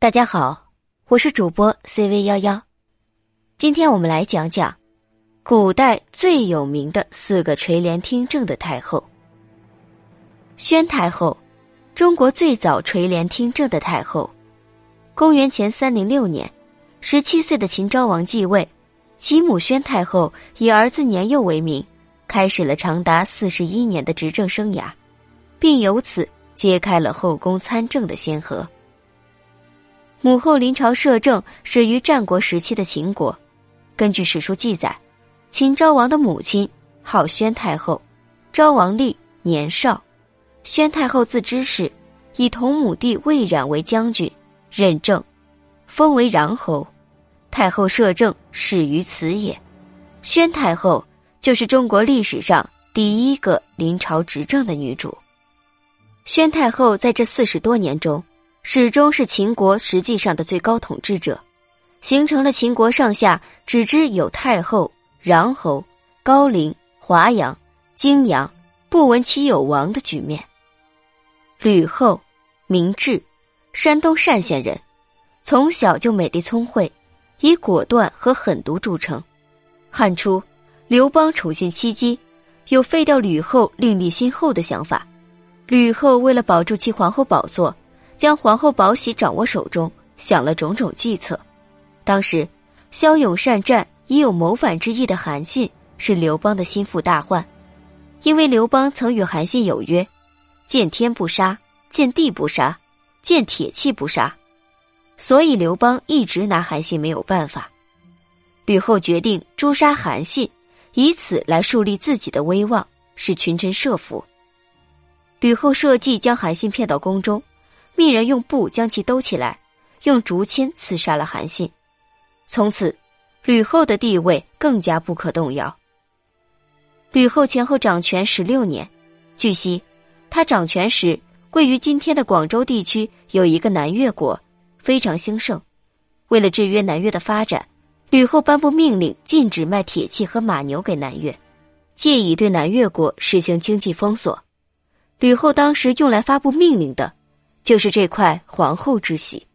大家好，我是主播 CV 幺幺，今天我们来讲讲古代最有名的四个垂帘听政的太后——宣太后，中国最早垂帘听政的太后。公元前三零六年，十七岁的秦昭王继位，其母宣太后以儿子年幼为名，开始了长达四十一年的执政生涯，并由此揭开了后宫参政的先河。母后临朝摄政始于战国时期的秦国。根据史书记载，秦昭王的母亲号宣太后，昭王立年少，宣太后自知事，以同母弟魏冉为将军，任政，封为穰侯。太后摄政始于此也。宣太后就是中国历史上第一个临朝执政的女主。宣太后在这四十多年中。始终是秦国实际上的最高统治者，形成了秦国上下只知有太后、穰侯、高陵、华阳、泾阳，不闻其有王的局面。吕后，名雉，山东单县人，从小就美丽聪慧，以果断和狠毒著称。汉初，刘邦处心积疾，有废掉吕后另立新后的想法。吕后为了保住其皇后宝座。将皇后宝玺掌握手中，想了种种计策。当时，骁勇善战、已有谋反之意的韩信是刘邦的心腹大患，因为刘邦曾与韩信有约：见天不杀，见地不杀，见铁器不杀。所以刘邦一直拿韩信没有办法。吕后决定诛杀韩信，以此来树立自己的威望，使群臣慑服。吕后设计将韩信骗到宫中。命人用布将其兜起来，用竹签刺杀了韩信。从此，吕后的地位更加不可动摇。吕后前后掌权十六年，据悉，她掌权时，位于今天的广州地区有一个南越国，非常兴盛。为了制约南越的发展，吕后颁布命令，禁止卖铁器和马牛给南越，借以对南越国实行经济封锁。吕后当时用来发布命令的。就是这块皇后之玺。